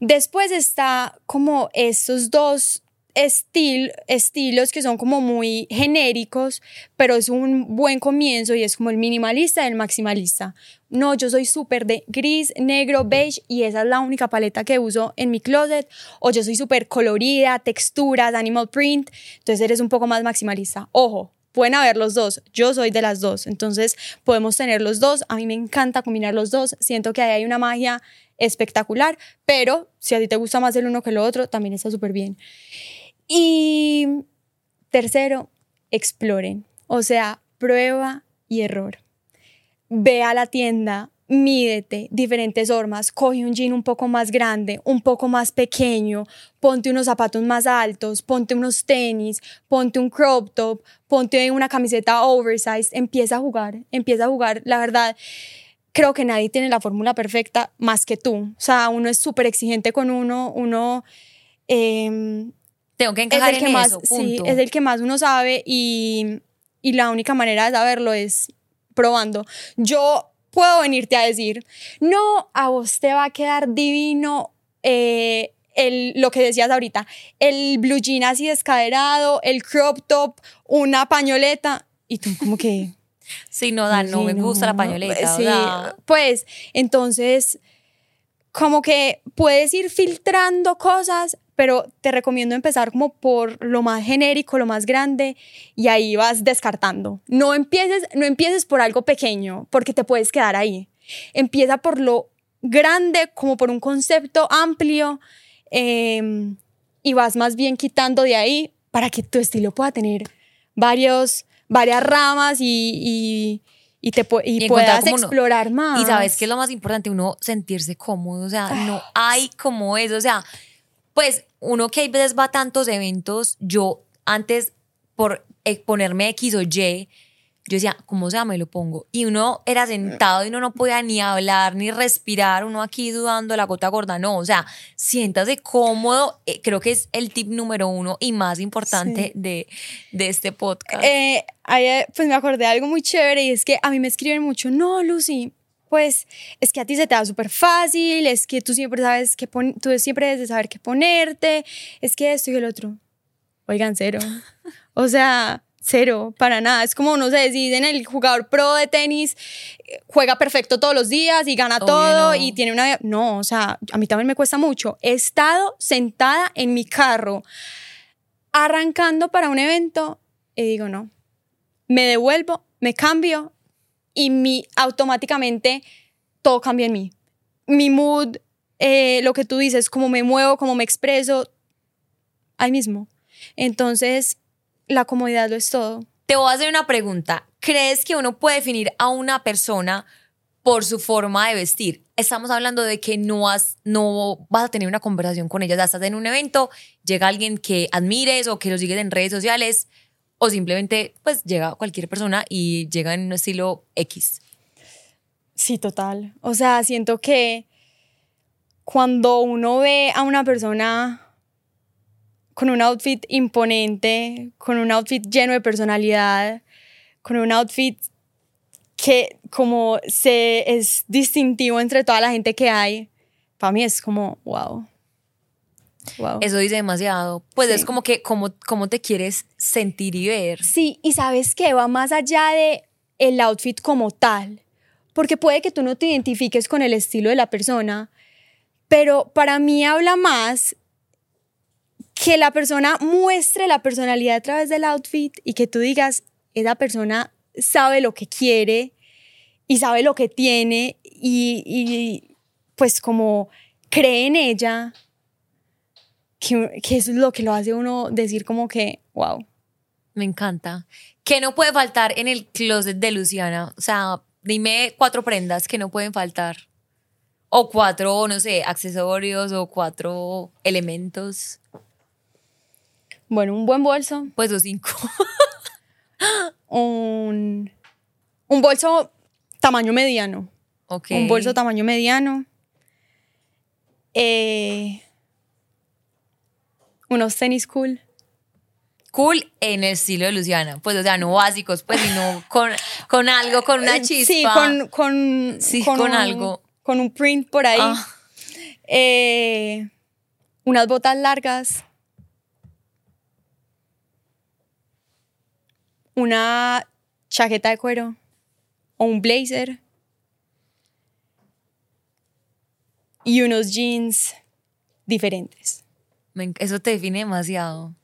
Después está como estos dos estil, estilos que son como muy genéricos, pero es un buen comienzo y es como el minimalista y el maximalista. No, yo soy súper de gris, negro, beige y esa es la única paleta que uso en mi closet. O yo soy súper colorida, texturas, animal print, entonces eres un poco más maximalista. Ojo, pueden haber los dos. Yo soy de las dos, entonces podemos tener los dos. A mí me encanta combinar los dos. Siento que ahí hay una magia espectacular, pero si a ti te gusta más el uno que el otro, también está súper bien. Y tercero, exploren. O sea, prueba y error. Ve a la tienda, mídete diferentes formas, coge un jean un poco más grande, un poco más pequeño, ponte unos zapatos más altos, ponte unos tenis, ponte un crop top, ponte una camiseta oversized, empieza a jugar, empieza a jugar. La verdad, creo que nadie tiene la fórmula perfecta más que tú. O sea, uno es súper exigente con uno, uno... Em, tengo que encajar es el que más, Sí, es el que más uno sabe y, y la única manera de saberlo es probando. Yo puedo venirte a decir, no, a vos te va a quedar divino eh, el, lo que decías ahorita, el blue jean así descaderado, el crop top, una pañoleta, y tú como que... sí, no, Dan, no me gusta la pañoleta. Sí, pues entonces como que puedes ir filtrando cosas, pero te recomiendo empezar como por lo más genérico, lo más grande y ahí vas descartando. No empieces, no empieces por algo pequeño porque te puedes quedar ahí. Empieza por lo grande, como por un concepto amplio em, y vas más bien quitando de ahí para que tu estilo pueda tener varios, varias ramas y, y, te, y, puedas explorar más. Y sabes que es lo más importante, uno sentirse cómodo, o sea, no hay como eso, o sea, pues uno que hay veces va a tantos eventos, yo antes por ponerme X o Y, yo decía, ¿cómo sea? Me lo pongo. Y uno era sentado y uno no podía ni hablar ni respirar, uno aquí dudando la gota gorda. No, o sea, siéntase cómodo. Eh, creo que es el tip número uno y más importante de, de, este podcast. Eh, pues me acordé de algo muy chévere y es que a mí me escriben mucho, no, Lucy, pues es que a ti se te da súper fácil, es que tú siempre sabes que tú siempre debes de saber qué ponerte, es que esto y el otro. Oigan, cero. O sea, cero, para nada. Es como, no sé, si en el jugador pro de tenis eh, juega perfecto todos los días y gana todo y tiene una... No, o sea, a mí también me cuesta mucho. He estado sentada en mi carro arrancando para un evento y digo, no, me devuelvo, me cambio y mi, automáticamente todo cambia en mí. Mi mood, eh, lo que tú dices, cómo me muevo, cómo me expreso, ahí mismo. Entonces, la comodidad lo es todo. Te voy a hacer una pregunta. ¿Crees que uno puede definir a una persona por su forma de vestir? Estamos hablando de que no, has, no vas a tener una conversación con ella. Ya estás en un evento, llega alguien que admires o que lo sigues en redes sociales o simplemente pues llega cualquier persona y llega en un estilo X. Sí, total. O sea, siento que cuando uno ve a una persona con un outfit imponente, con un outfit lleno de personalidad, con un outfit que como se es distintivo entre toda la gente que hay, para mí es como, wow. Eso dice demasiado. Pues es como que cómo, cómo te quieres sentir y ver. Sí, y sabes que va más allá de el outfit como tal, porque puede que tú no te identifiques con el estilo de la persona, pero para mí habla más que la persona muestre la personalidad a través del outfit y que tú digas, esa persona sabe lo que quiere y sabe lo que tiene y, y pues como cree en ella, que, es lo que lo hace uno decir como que, wow. Me encanta. ¿Qué no puede faltar en el closet de Luciana? O sea, dime cuatro prendas que no pueden faltar. O cuatro, no sé, accesorios o cuatro elementos. Bueno, un buen bolso. Pues los cinco. un, un bolso tamaño mediano. Ok. Un bolso tamaño mediano. Eh, unos tenis cool. Cool en el estilo de Luciana. Pues, o sea, no básicos, pues, sino con, con algo, con una chispa. Sí, con, con, Sí, con un- algo. Con un print por ahí. Ah. Eh, unas botas largas. Una chaqueta de cuero. O un blazer. Y unos jeans diferentes. Me eso te define demasiado.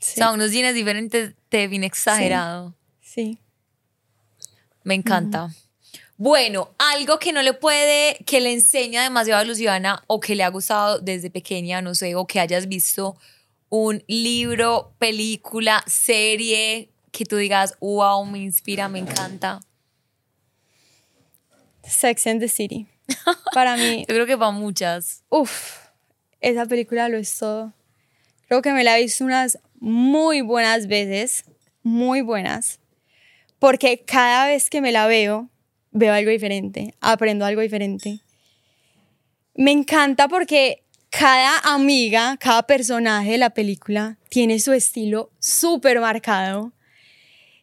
Sí. O sea, unos jeans diferentes te define exagerado. sí. Me encanta. Bueno, algo que no le puede, que le enseña demasiado a Luciana o que le ha gustado desde pequeña, no sé, o que hayas visto un libro, película, serie, que tú digas, wow, me inspira, me encanta. Sex and the City. Para mí, Yo creo que va muchas. Uf, esa película lo es todo. Creo que me la he visto unas muy buenas veces, muy buenas, porque cada vez que me la veo, veo algo diferente, aprendo algo diferente. Me encanta porque cada amiga, cada personaje de la película tiene su estilo súper marcado.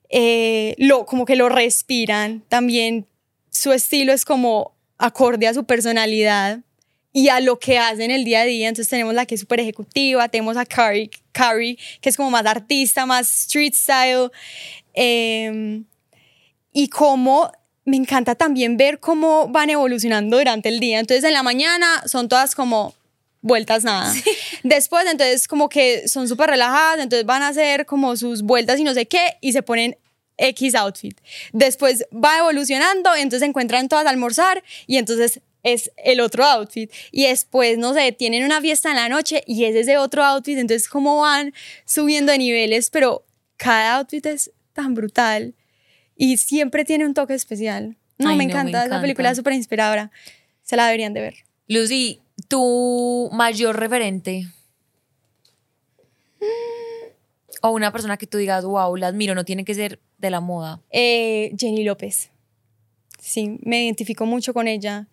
Eh, lo, como que lo respiran. También su estilo es como acorde a su personalidad y a lo que hacen el día a día. Entonces tenemos la que es súper ejecutiva, tenemos a Carrie, Carrie, que es como más artista, más street style. eh, y cómo me encanta también ver cómo van evolucionando durante el día. Entonces en la mañana son todas como vueltas nada. Después entonces como que son súper relajadas, entonces van a hacer como sus vueltas y no sé qué y se ponen X outfit. Después va evolucionando, entonces se encuentran todas a almorzar y entonces es el otro outfit. Y después, no sé, tienen una fiesta en la noche y es ese otro outfit. Entonces, cómo van subiendo de niveles, pero cada outfit es tan brutal y siempre tiene un toque especial. No, Ay, me no, me encanta, esa encanta. película es súper inspiradora. Se la deberían de ver. Lucy, tu mayor referente. O una persona que tú digas, wow, la admiro, no tiene que ser de la moda. Eh, Jenny López. Sí, me identifico mucho con ella.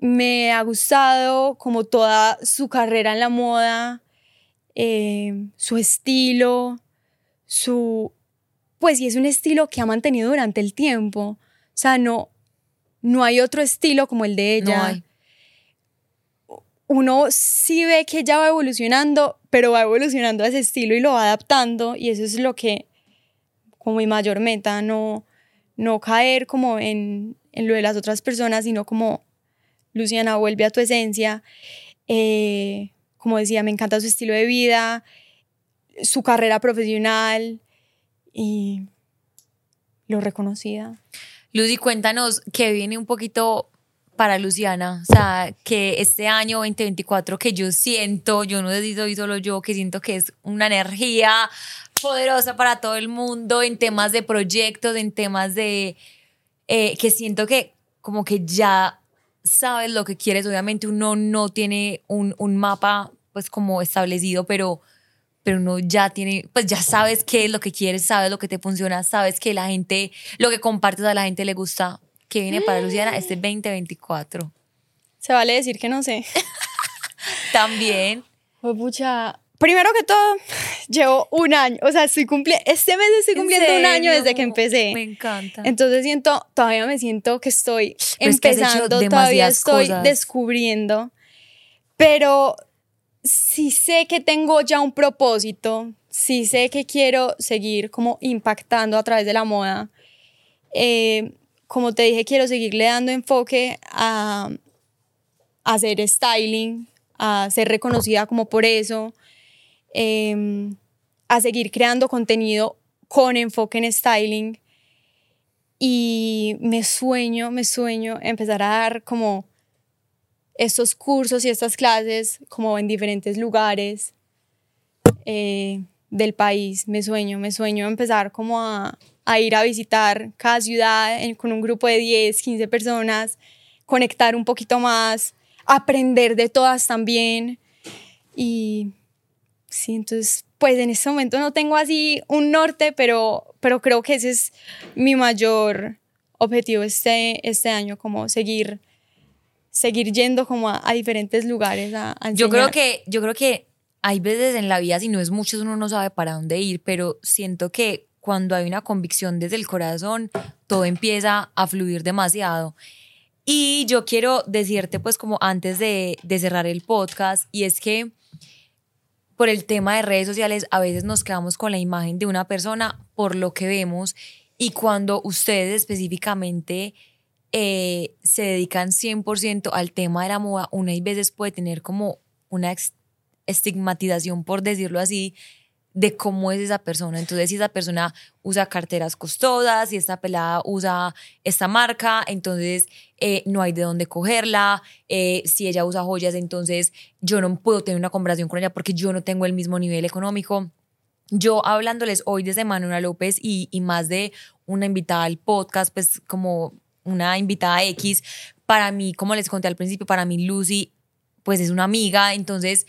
Me ha gustado como toda su carrera en la moda, eh, su estilo, su... Pues sí, es un estilo que ha mantenido durante el tiempo. O sea, no, no hay otro estilo como el de ella. No hay. Uno sí ve que ella va evolucionando, pero va evolucionando a ese estilo y lo va adaptando y eso es lo que, como mi mayor meta, no, no caer como en, en lo de las otras personas, sino como, Luciana, vuelve a tu esencia. Eh, como decía, me encanta su estilo de vida, su carrera profesional y lo reconocida. Lucy, cuéntanos que viene un poquito para Luciana, o sea, que este año 2024 que yo siento, yo no soy solo yo, que siento que es una energía poderosa para todo el mundo en temas de proyectos, en temas de, eh, que siento que como que ya sabes lo que quieres, obviamente uno no tiene un, un mapa pues como establecido, pero pero uno ya tiene, pues ya sabes qué es lo que quieres, sabes lo que te funciona, sabes que la gente, lo que compartes a la gente le gusta, que viene para Luciana este 2024. Se vale decir que no sé. También. Pues pucha. Primero que todo, llevo un año, o sea, estoy cumpliendo, este mes estoy ¿En cumpliendo un año desde que empecé. Me encanta. Entonces siento, todavía me siento que estoy Pero es que has hecho empezando, todavía estoy cosas. descubriendo, pero sí sé que tengo ya un propósito, sí sé que quiero seguir como impactando a través de la moda. Eh, como te dije, quiero seguirle dando enfoque a, a hacer styling, a ser reconocida como por eso, eh, a seguir creando contenido con enfoque en styling y me sueño, me sueño empezar a dar como estos cursos y estas clases como en diferentes lugares eh, del país. Me sueño, me sueño empezar como a, a ir a visitar cada ciudad con un grupo de 10, 15 personas, conectar un poquito más, aprender de todas también. Y sí, entonces, pues en este momento no tengo así un norte, pero, pero creo que ese es mi mayor objetivo este, este año, como seguir seguir yendo como a, diferentes lugares a, Yo creo que, yo creo que hay veces en la vida, si no es mucho, uno no sabe para dónde ir, pero siento que cuando hay una convicción desde el corazón, todo empieza a fluir demasiado. Y yo quiero decirte, pues como antes de, de cerrar el podcast, y es que por el tema de redes sociales, a veces nos quedamos con la imagen de una persona por lo que vemos, y cuando ustedes específicamente eh, se dedican 100% al tema de la moda, una y veces puede tener como una estigmatización, por decirlo así, de cómo es esa persona. Entonces, si esa persona usa carteras costosas, si esta pelada usa esta marca, entonces eh, no hay de dónde cogerla. Eh, si ella usa joyas, entonces yo no puedo tener una conversación con ella porque yo no tengo el mismo nivel económico. Yo hablándoles hoy desde Manuela López y, y más de una invitada al podcast, pues como una invitada X, para mí, como les conté al principio, para mí Lucy, pues es una amiga, entonces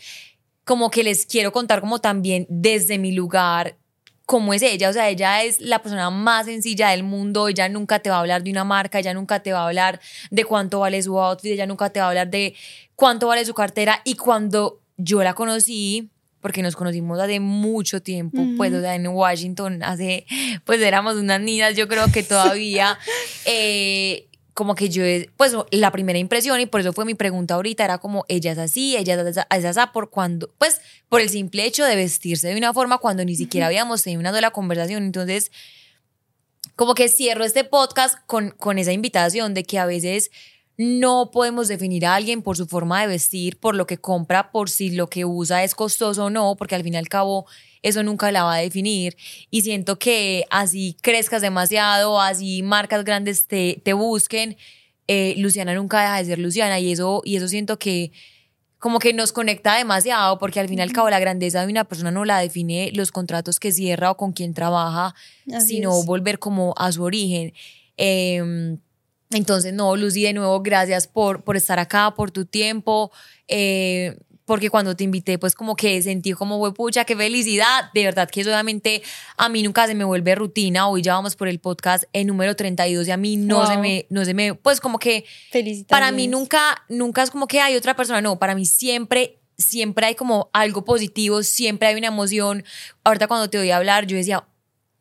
como que les quiero contar como también desde mi lugar cómo es ella, o sea, ella es la persona más sencilla del mundo, ella nunca te va a hablar de una marca, ella nunca te va a hablar de cuánto vale su outfit, ella nunca te va a hablar de cuánto vale su cartera. Y cuando yo la conocí, porque nos conocimos hace mucho tiempo, pues, o sea, en Washington, hace, pues éramos unas niñas, yo creo que todavía, eh, como que yo, pues la primera impresión, y por eso fue mi pregunta ahorita, era como, ella es así, ella es así, por cuando, pues, por el simple hecho de vestirse de una forma cuando ni siquiera habíamos tenido una sola conversación, entonces, como que cierro este podcast con, con esa invitación de que a veces no podemos definir a alguien por su forma de vestir, por lo que compra, por si lo que usa es costoso o no, porque al fin y al cabo eso nunca la va a definir. Y siento que así crezcas demasiado, así marcas grandes te, te busquen, eh, Luciana nunca deja de ser Luciana y eso, y eso siento que como que nos conecta demasiado, porque al fin y al cabo la grandeza de una persona no la define los contratos que cierra o con quien trabaja, sino volver como a su origen. Eh, entonces, no, Lucy, de nuevo, gracias por, por estar acá, por tu tiempo. Eh, porque cuando te invité, pues como que sentí como, pucha, qué felicidad. De verdad que eso obviamente a mí nunca se me vuelve rutina. Hoy ya vamos por el podcast en número 32 y a mí no se me, no se me, pues como que para mí nunca, nunca es como que hay otra persona. No, para mí siempre siempre hay como algo positivo, siempre hay una emoción. Ahorita cuando te a hablar, yo decía,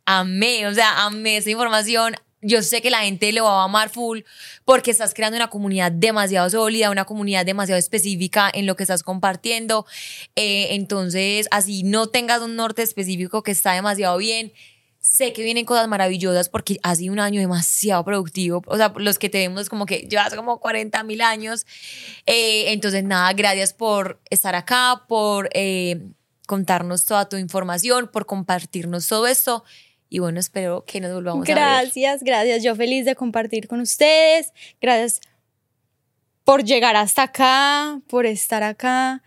amé, o sea, amé esa información, yo sé que la gente lo va a amar full porque estás creando una comunidad demasiado sólida, una comunidad demasiado específica en lo que estás compartiendo. Eh, entonces, así no tengas un norte específico que está demasiado bien. Sé que vienen cosas maravillosas porque ha sido un año demasiado productivo. O sea, los que te vemos como que llevas como 40 mil años. Eh, entonces, nada, gracias por estar acá, por eh, contarnos toda tu información, por compartirnos todo esto. Y bueno, espero que nos volvamos gracias, a ver. Gracias, gracias. Yo feliz de compartir con ustedes. Gracias por llegar hasta acá, por estar acá.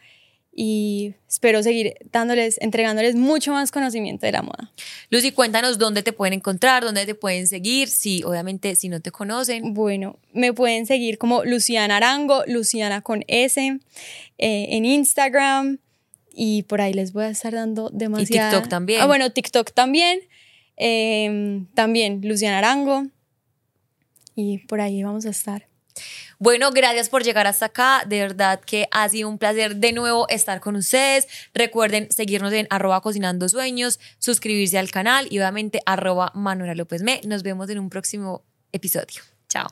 Y espero seguir dándoles, entregándoles mucho más conocimiento de la moda. Lucy, cuéntanos dónde te pueden encontrar, dónde te pueden seguir, si obviamente si no te conocen. Bueno, me pueden seguir como Luciana Arango, Luciana con S, eh, en Instagram y por ahí les voy a estar dando demasiado. Y TikTok también. Ah, bueno, TikTok también. Em, también Luciana Arango. Y por ahí vamos a estar. Bueno, gracias por llegar hasta acá. De verdad que ha sido un placer de nuevo estar con ustedes. Recuerden seguirnos en arroba cocinando sueños, suscribirse al canal y obviamente arroba Manuela López Me. Nos vemos en un próximo episodio. Chao.